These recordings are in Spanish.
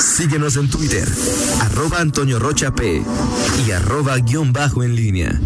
Síguenos en Twitter, arroba Antonio Rocha P y arroba guion bajo en línea.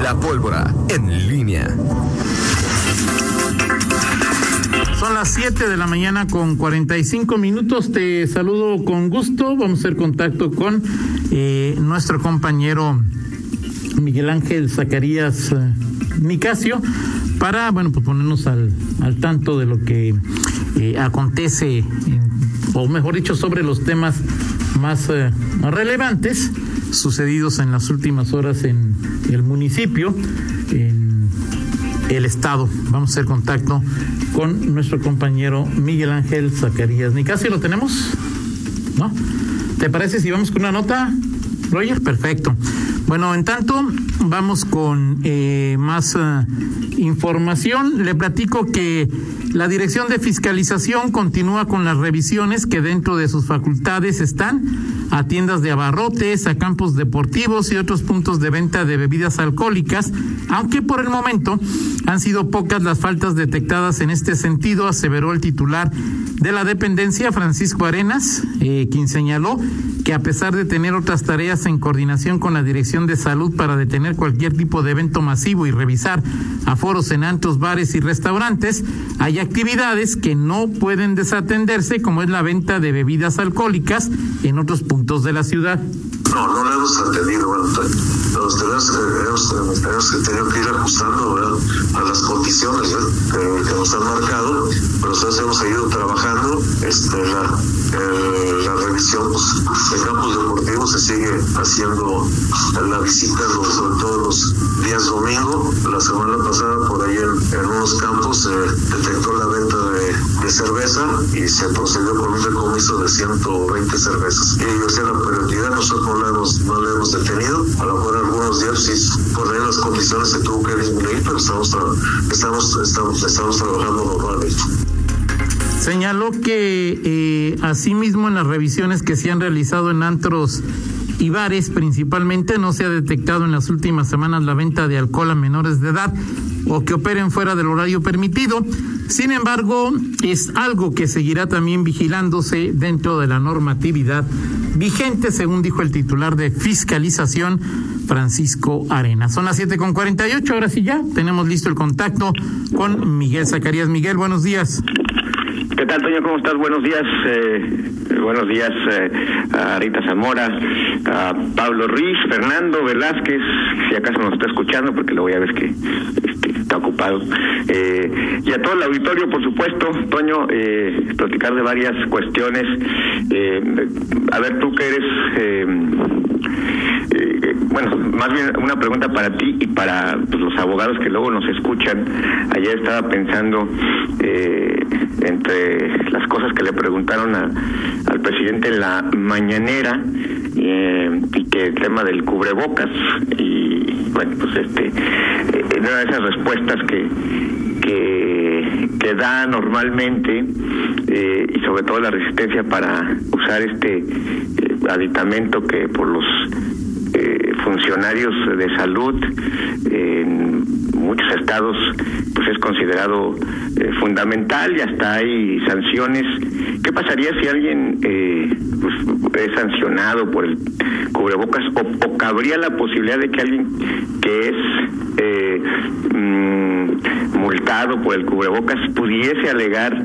La pólvora en línea. Son las 7 de la mañana con 45 minutos. Te saludo con gusto. Vamos a hacer contacto con eh, nuestro compañero Miguel Ángel Zacarías eh, Nicasio para, bueno, pues ponernos al, al tanto de lo que eh, acontece, o mejor dicho, sobre los temas más eh, relevantes sucedidos en las últimas horas en el municipio, en el estado. Vamos a hacer contacto con nuestro compañero Miguel Ángel Zacarías Nicasio. ¿Lo tenemos? ¿No? ¿Te parece si vamos con una nota, Roger? Perfecto. Bueno, en tanto, vamos con eh, más uh, información. Le platico que la Dirección de Fiscalización continúa con las revisiones que dentro de sus facultades están a tiendas de abarrotes, a campos deportivos y otros puntos de venta de bebidas alcohólicas, aunque por el momento han sido pocas las faltas detectadas en este sentido, aseveró el titular de la dependencia, Francisco Arenas, eh, quien señaló que a pesar de tener otras tareas en coordinación con la Dirección de Salud para detener cualquier tipo de evento masivo y revisar aforos en antros, bares y restaurantes, hay actividades que no pueden desatenderse, como es la venta de bebidas alcohólicas en otros puntos de la ciudad. No, no lo hemos atendido, bueno, nos tenemos, hemos, tenemos tenido que ir ajustando a las condiciones que, que, nos han marcado, pero nosotros hemos seguido trabajando. Este, la, eh, la revisión pues, de campos deportivos se sigue haciendo la visita, los, sobre todo los días domingo. La semana pasada, por ahí en, en unos campos, se detectó la venta de, de, cerveza y se procedió con un decomiso de 120 cervezas. Y yo sé la prioridad, nosotros no la hemos, no la hemos detenido. A lo mejor algunos días sí, por ahí las condiciones se tuvo que disminuir, pero estamos, estamos, estamos, estamos trabajando normalmente. Señaló que eh, asimismo en las revisiones que se han realizado en antros y bares principalmente no se ha detectado en las últimas semanas la venta de alcohol a menores de edad o que operen fuera del horario permitido. Sin embargo, es algo que seguirá también vigilándose dentro de la normatividad vigente, según dijo el titular de fiscalización, Francisco Arena. Son las siete con cuarenta y ocho, ahora sí ya tenemos listo el contacto con Miguel Zacarías. Miguel, buenos días. ¿Qué tal, Toño? ¿Cómo estás? Buenos días. Eh, buenos días eh, a Rita Zamora, a Pablo Ruiz, Fernando Velázquez, si acaso nos está escuchando, porque lo voy a ver que este, está ocupado. Eh, y a todo el auditorio, por supuesto, Toño, eh, platicar de varias cuestiones. a ver, tú que eres bueno, más bien una pregunta para ti y para pues, los abogados que luego nos escuchan. Ayer estaba pensando eh, entre las cosas que le preguntaron al presidente en la mañanera eh, y que el tema del cubrebocas y bueno, pues este, eh, una de esas respuestas que que da normalmente eh, y sobre todo la resistencia para usar este eh, aditamento que por los funcionarios de salud en muchos estados pues es considerado eh, fundamental y hasta hay sanciones. ¿Qué pasaría si alguien eh, pues, es sancionado por el cubrebocas o, cabría la posibilidad de que alguien que es eh, mm, multado por el cubrebocas pudiese alegar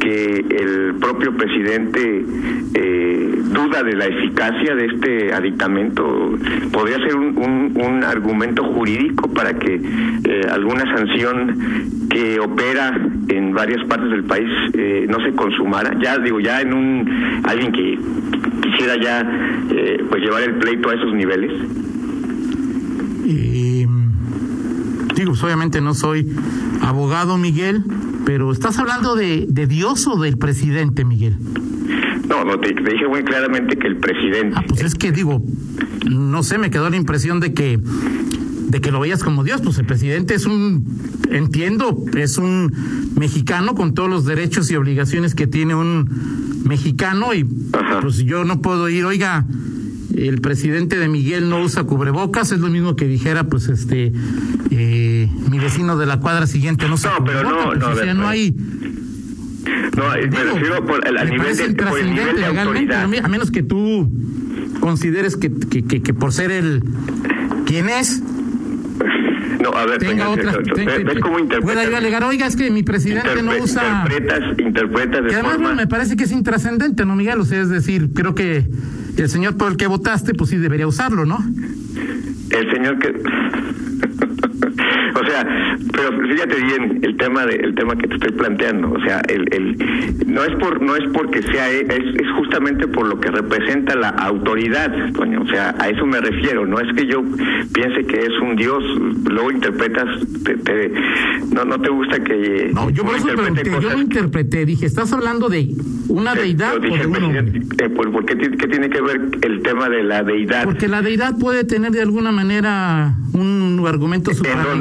que el propio presidente eh, duda de la eficacia de este aditamento? ¿Podría ser un, un, argumento jurídico para que eh, alguna sanción que opera en varias partes del país eh, no se consumara? Ya digo, ya en un alguien que quisiera ya eh, pues llevar el pleito a esos niveles. Y, digo, pues obviamente no soy abogado, Miguel, pero estás hablando de, de Dios o del presidente, Miguel. No, no, te, dije muy claramente que el presidente. Ah, pues es que digo, no sé, me quedó la impresión de que de que lo veías como Dios, pues el presidente es un, entiendo, es un mexicano con todos los derechos y obligaciones que tiene un mexicano y Ajá. pues yo no puedo ir, oiga, el presidente de Miguel no usa cubrebocas, es lo mismo que dijera, pues, este, eh, mi vecino de la cuadra siguiente no usa no, pero no, pues, no, o sea, no hay, No, me refiero por, a, me nivel de, por el nivel de legalmente, autoridad. a menos que tú consideres que, que, que, que por ser el ¿quién es? No, a ver, tenga otra. ¿ves- tenga- ¿ves cómo pueda yo alegar, oiga, es que mi presidente no Interpre- usa. Interpretas, interpretas de Que además forma... me parece que es intrascendente, ¿no, Miguel? O sea, es decir, creo que el señor por el que votaste, pues sí debería usarlo, ¿no? El señor que... o sea, pero fíjate bien el tema de, el tema que te estoy planteando, o sea, el, el no es por no es porque sea es, es justamente por lo que representa la autoridad, Toño, o sea, a eso me refiero, no es que yo piense que es un dios, luego interpretas te- te- no no te gusta que No, yo por eso yo lo interpreté, dije, ¿estás hablando de una Eh, deidad yo o dije, de eh, ¿por, por qué, ti- qué tiene que ver el tema de la deidad? Porque la deidad puede tener de alguna manera un argumento ¿En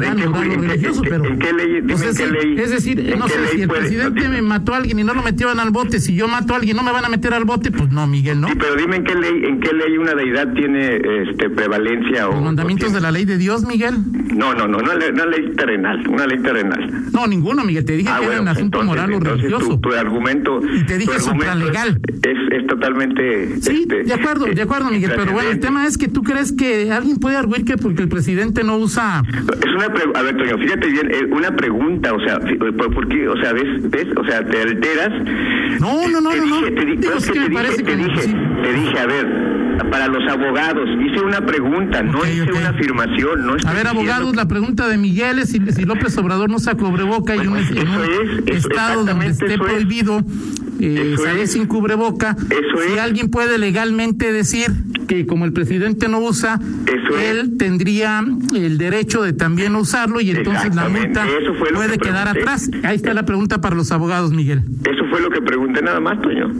dónde? supralegal, ¿En qué- moral o en qué- religioso, en- pero... en qué ley- o sea, en qué ley- es decir, no sé, si el puede- presidente me mató a alguien y no lo metieron al bote, si yo mato a alguien no me van a meter al bote, pues no, Miguel, ¿no? Sí, pero dime en qué ley, en qué ley una deidad tiene este prevalencia o Los mandamientos o de la ley de Dios, Miguel. tiene- No, no, no, una ley, terrenal, una ley terrenal. No, ninguno, Miguel, te dije Ah, que era bueno, un asunto entonces, moral o religioso. Tu, tu argumento Y te dije argumento supralegal. Es, es totalmente Sí, este, de acuerdo, de acuerdo, Miguel, pero bueno, el tema es que tú crees que alguien puede arguir que porque el presidente no usa... Es una pre- a ver, Toño, fíjate bien, eh, una pregunta, o sea, fi- ¿por, qué? O sea, ¿ves? ¿ves? O sea, te alteras. No, no, no, te no, no. dije, te, di- Digo, no, es que me te dije, te dije, sí. te dije, a ver, para los abogados, hice una pregunta, no hice una afirmación, no A estoy ver, diciendo- abogados, la pregunta de Miguel es si, si López Obrador no usa cubreboca y Bueno, un, en un es, estado donde esté prohibido eh, salir es. sin cubreboca, Eso si es. alguien puede legalmente decir que como el presidente no usa, Eso es. él tendría el derecho de también usarlo y entonces la multa puede que quedar atrás. Ahí está la pregunta para los abogados, Miguel. Eso fue lo que pregunté nada más, Toño.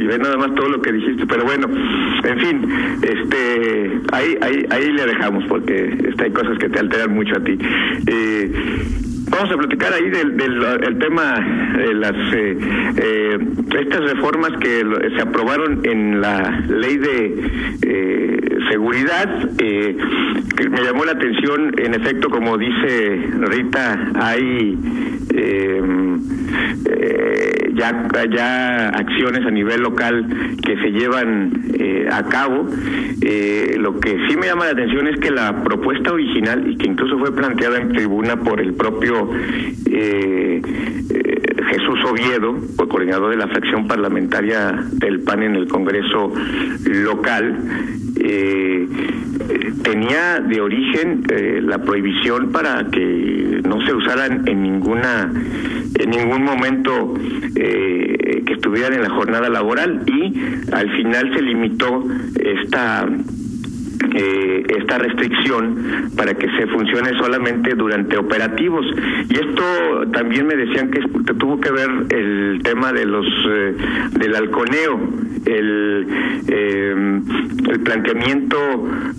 Y ve nada más todo lo que dijiste. Pero bueno, en fin, este, ahí, ahí, ahí le dejamos porque este, hay cosas que te alteran mucho a ti. Eh, vamos a platicar ahí del, del el tema de las eh, eh, estas reformas que se aprobaron en la ley de eh, seguridad. eh, que me llamó la atención, en efecto, como dice Rita, hay eh, ya, ya acciones a nivel local que se llevan a cabo. Lo que sí me llama la atención es que la propuesta original, y que incluso fue planteada en tribuna por el propio eh, eh, Jesús Oviedo, coordinador de la fracción parlamentaria del PAN en el Congreso local, eh, tenía de origen la prohibición para que no se usaran en ninguna en ningún momento que estuvieran en la jornada laboral y al final se limitó esta eh, esta restricción para que se funcione solamente durante operativos. Y esto también me decían que tuvo que ver el tema de los eh, del halconeo el eh, el planteamiento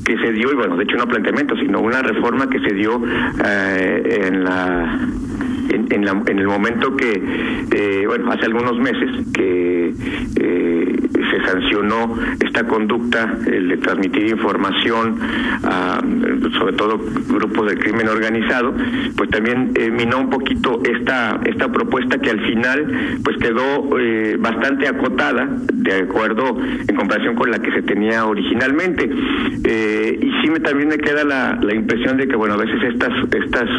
que se dio y bueno de hecho no planteamiento sino una reforma que se dio eh, en la en, en, la- en el momento que, eh, bueno, hace algunos meses que eh, se sancionó esta conducta, el de transmitir información a, sobre todo grupos del crimen organizado, pues también eh, minó un poquito esta esta propuesta que al final pues quedó eh, bastante acotada de acuerdo en comparación con la que se tenía originalmente. Eh, y sí me también me queda la, la impresión de que bueno a veces estas estas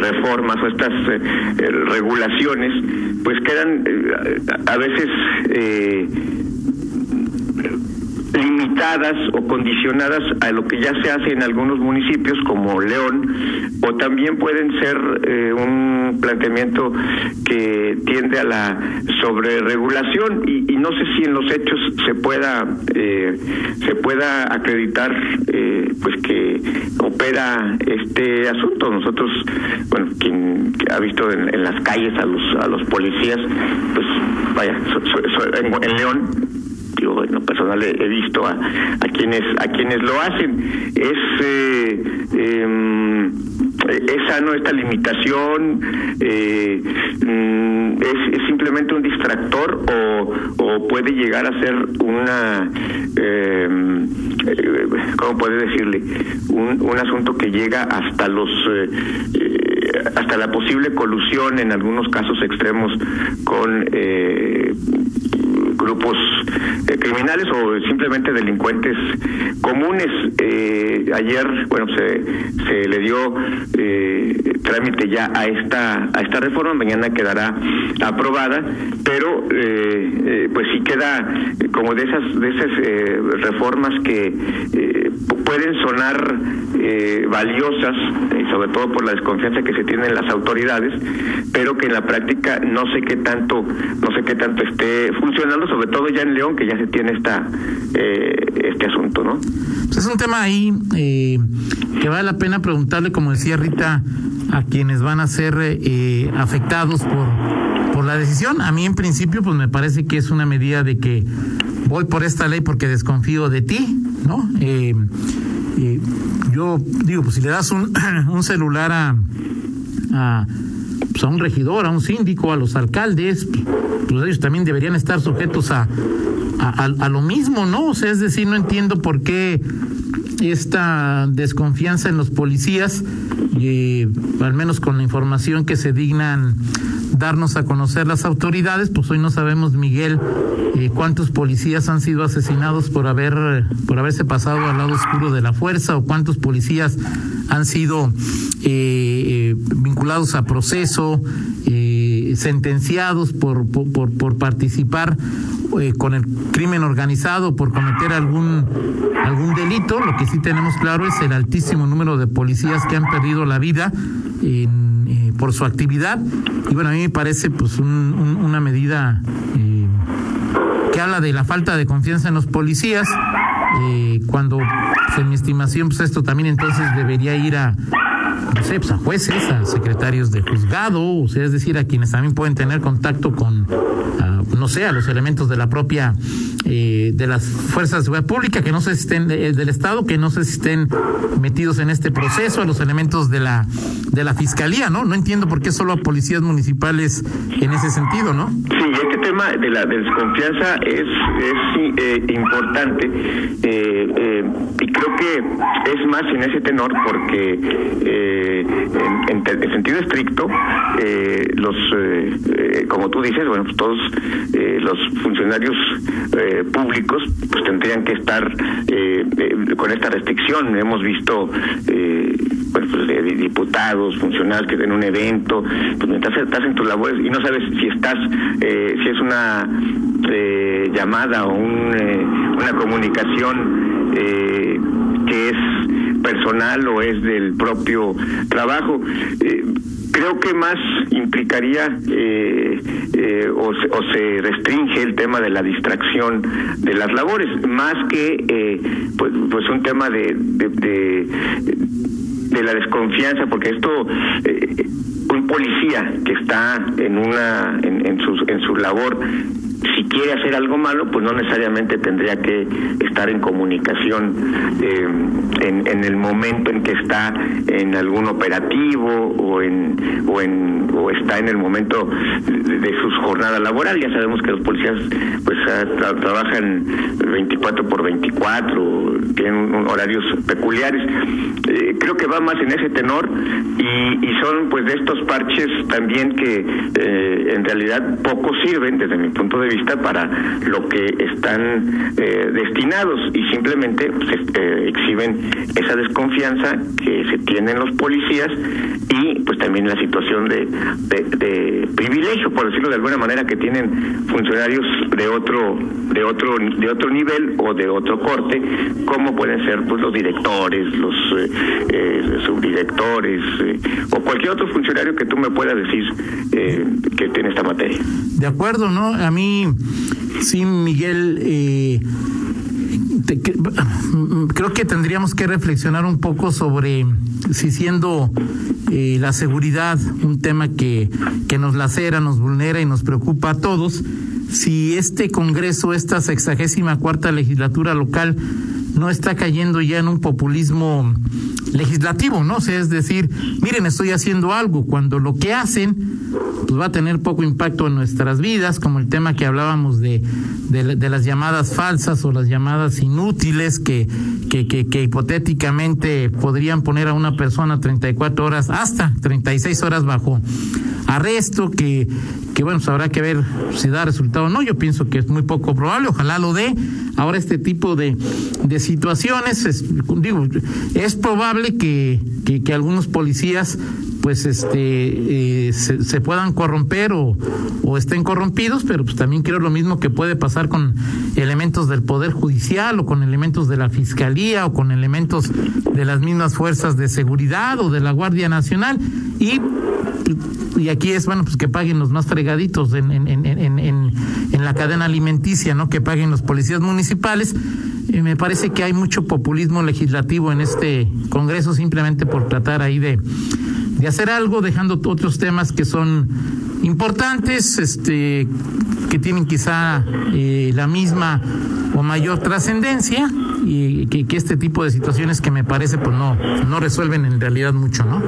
reformas estas eh, eh, regulaciones pues quedan eh, a, veces limitadas o condicionadas a lo que ya se hace en algunos municipios como León o también pueden ser eh, un planteamiento que tiende a la sobreregulación y, y no sé si en los hechos se pueda eh, se pueda acreditar eh, pues que opera este asunto. Nosotros bueno quien ha visto en, las calles a los a los policías pues vaya so- so- so- en León yo en lo personal he, visto a, quienes a quienes lo hacen. Es eh, em, esta limitación eh, mm, es, es simplemente un distractor o, o puede llegar a ser una em, eh, cómo puede decirle un, un asunto que llega hasta los eh, hasta la posible colusión en algunos casos extremos con grupos criminales o simplemente delincuentes comunes. ayer, bueno, se, se le dio trámite ya a esta a esta reforma, mañana quedará aprobada, pero pues sí queda como de esas de esas reformas que pueden sonar eh, valiosas, y sobre todo por la desconfianza que se tiene en las autoridades, pero que en la práctica no sé qué tanto, no sé qué tanto esté funcionando, sobre todo ya en León, que ya se tiene esta eh, este asunto, ¿no? Pues es un tema ahí eh, que vale la pena preguntarle, como decía Rita, a quienes van a ser afectados por por la decisión. A mí en principio pues me parece que es una medida de que voy por esta ley porque desconfío de ti, ¿no? Eh, eh, yo digo, pues si le das un, un celular a, a, pues, a un regidor, a un síndico, a los alcaldes, pues ellos también deberían estar sujetos a, a, a lo mismo, ¿no? O sea, es decir, no entiendo por qué esta desconfianza en los policías, y al menos con la información que se dignan darnos a conocer las autoridades, pues hoy no sabemos, Miguel, eh, cuántos policías han sido asesinados por haber por haberse pasado al lado oscuro de la fuerza o cuántos policías han sido eh, eh, vinculados a proceso, sentenciados por, por, participar con el crimen organizado por cometer algún algún delito. Lo que sí tenemos claro es el altísimo número de policías que han perdido la vida por su actividad. Y bueno, a mí me parece pues una medida eh, que habla de la falta de confianza en los policías, eh, cuando pues, en mi estimación pues esto también entonces debería ir a no sé, pues a jueces, a secretarios de juzgado, o sea, es decir, a quienes también pueden tener contacto con, no sé, a los elementos de la propia, eh, de las fuerzas de seguridad pública, que no si estén, eh, del Estado, que no si estén metidos en este proceso, a los elementos de la, de la Fiscalía, ¿no? No entiendo por qué solo a policías municipales en ese sentido, ¿no? Sí, este tema de la desconfianza es, es eh, importante y creo que es más en ese tenor porque en, en, sentido estricto, eh, los, eh, eh, como tú dices, bueno, pues todos los funcionarios públicos pues tendrían que estar con esta restricción. Hemos visto pues, diputados, funcionarios que en un evento, pues mientras estás en tus labores y no sabes si estás, si es una llamada o un, una comunicación que es personal o es del propio trabajo. Eh, creo que más implicaría eh, eh, o, se restringe el tema de la distracción de las labores, más que pues, pues un tema de, de, la desconfianza, porque esto un policía que está en una en, en, su, en su labor si quiere hacer algo malo, pues no necesariamente tendría que estar en comunicación eh, en, el momento en que está en algún operativo o en o en o está en el momento de, su jornada laboral. Ya sabemos que los policías pues trabajan 24 por 24, tienen horarios peculiares. Eh, creo que va más en ese tenor y, y, son pues de estos parches también que eh, en realidad poco sirven desde mi punto de vista para lo que están eh, destinados y simplemente pues, este, exhiben esa desconfianza que se tienen los policías y pues también la situación de, de, privilegio por decirlo de alguna manera que tienen funcionarios de otro de otro de otro nivel o de otro corte como pueden ser pues los directores los eh, eh, subdirectores o cualquier otro funcionario que tú me puedas decir que tiene esta materia. De acuerdo no a mí Sí, Miguel, eh, creo que tendríamos que reflexionar un poco sobre si siendo eh, la seguridad un tema que, que nos lacera, nos vulnera y nos preocupa a todos, si este Congreso, esta sexagésima cuarta legislatura local, no está cayendo ya en un populismo legislativo, ¿no? O es decir, miren, estoy haciendo algo, cuando lo que hacen pues va a tener poco impacto en nuestras vidas, como el tema que hablábamos de, de, las llamadas falsas o las llamadas inútiles que, que, que, hipotéticamente podrían poner a una persona 34 horas, hasta 36 horas bajo arresto, que, que bueno, pues habrá que ver si da resultado o no. Yo pienso que es muy poco probable, ojalá lo dé. Ahora este tipo de, de situaciones, es, digo, es probable que, que, algunos policías pues este eh, se, puedan corromper o, o, estén corrompidos, pero pues también creo lo mismo que puede pasar con elementos del Poder Judicial o con elementos de la Fiscalía o con elementos de las mismas fuerzas de seguridad o de la Guardia Nacional y y aquí es bueno pues que paguen los más fregaditos en, en, en, en, en la cadena alimenticia, ¿no? Que paguen los policías municipales. Y me parece que hay mucho populismo legislativo en este Congreso simplemente por tratar ahí de de hacer algo, dejando otros temas que son importantes, este, que tienen quizá eh, la misma o mayor trascendencia y que, que, este tipo de situaciones que me parece pues no no resuelven en realidad mucho, ¿no?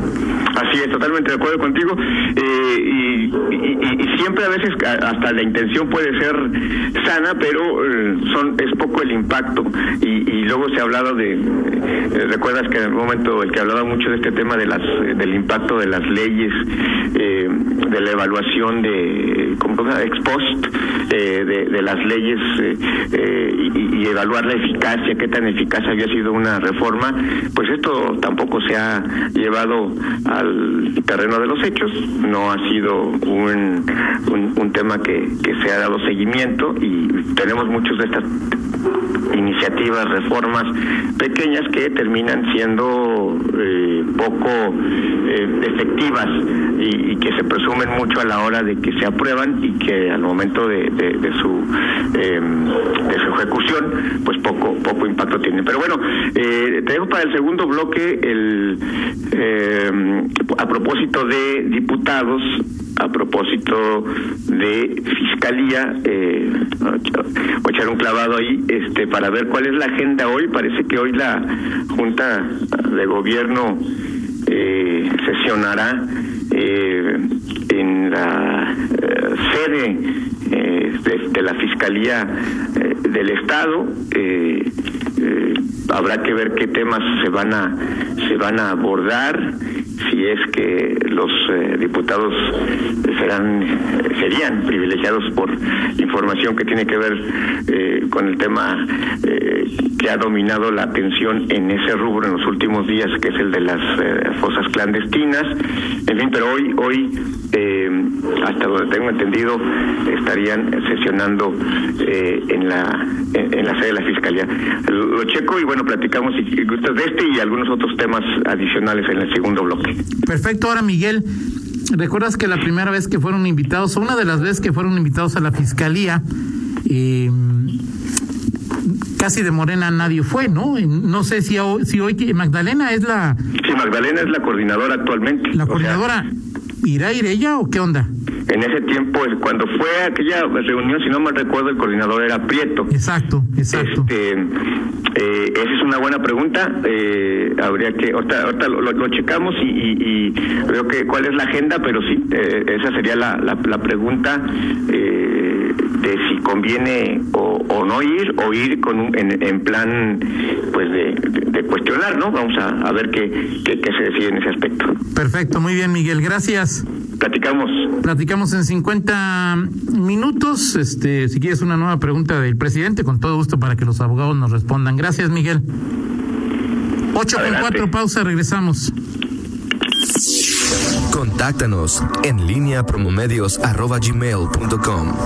Así es, totalmente de acuerdo contigo. Eh, y, siempre a veces hasta la intención puede ser sana, pero eh, son es poco el impacto. Y, y luego se ha hablado de eh, recuerdas que en el momento el que hablaba mucho de este tema de las del impacto de las leyes de la evaluación de como ex post de, de, las leyes y, y evaluar la eficacia tan eficaz había sido una reforma pues esto tampoco se ha llevado al terreno de los hechos, no ha sido un, un, tema que, que, se ha dado seguimiento y tenemos muchos de estas iniciativas, reformas pequeñas que terminan siendo eh, poco eh, efectivas y, que se presumen mucho a la hora de que se aprueban y que al momento de, su eh, de su ejecución pues poco poco impacto tienen. Pero bueno, eh, tenemos para el segundo bloque el a propósito de diputados a propósito de fiscalía eh, voy a echar un clavado ahí este para ver cuál es la agenda hoy parece que hoy la junta de gobierno eh, sesionará eh, en la sede de, de, la fiscalía del estado habrá que ver qué temas se van a se van a abordar si es que los eh, diputados serán serían privilegiados por información que tiene que ver eh, con el tema eh, que ha dominado la atención en ese rubro en los últimos días que es el de las eh, fosas clandestinas. En fin pero hoy hoy hasta donde tengo entendido estarían sesionando en la en, en, la sede de la fiscalía lo checo y bueno platicamos si gustas de este y algunos otros temas adicionales en el segundo bloque Perfecto, ahora Miguel, ¿recuerdas que la primera vez que fueron invitados, o una de las veces que fueron invitados a la fiscalía, eh, casi de Morena nadie fue, ¿no? No sé si, si hoy Magdalena es la... Sí, Magdalena es la coordinadora actualmente. La coordinadora, o sea, ¿irá a ir ella o qué onda? En ese tiempo, cuando fue aquella reunión, si no mal recuerdo, el coordinador era Prieto. Exacto, exacto. Este, eh, esa es una buena pregunta. Eh, habría que, ahorita, ahorita lo, lo, checamos y, y, y, veo que cuál es la agenda, pero sí, eh, esa sería la, la, la pregunta eh, de si conviene o, o, no ir o ir con un, en, en, plan pues de, de, de, cuestionar, ¿no? Vamos a, a ver qué, qué, qué se decide en ese aspecto. Perfecto, muy bien, Miguel, gracias. Platicamos. Platicamos en 50 minutos. Este, si quieres una nueva pregunta del presidente, con todo gusto para que los abogados nos respondan. Gracias, Miguel. 8 con 4, pausa, regresamos. Contáctanos en línea promomedios arroba gmail.com.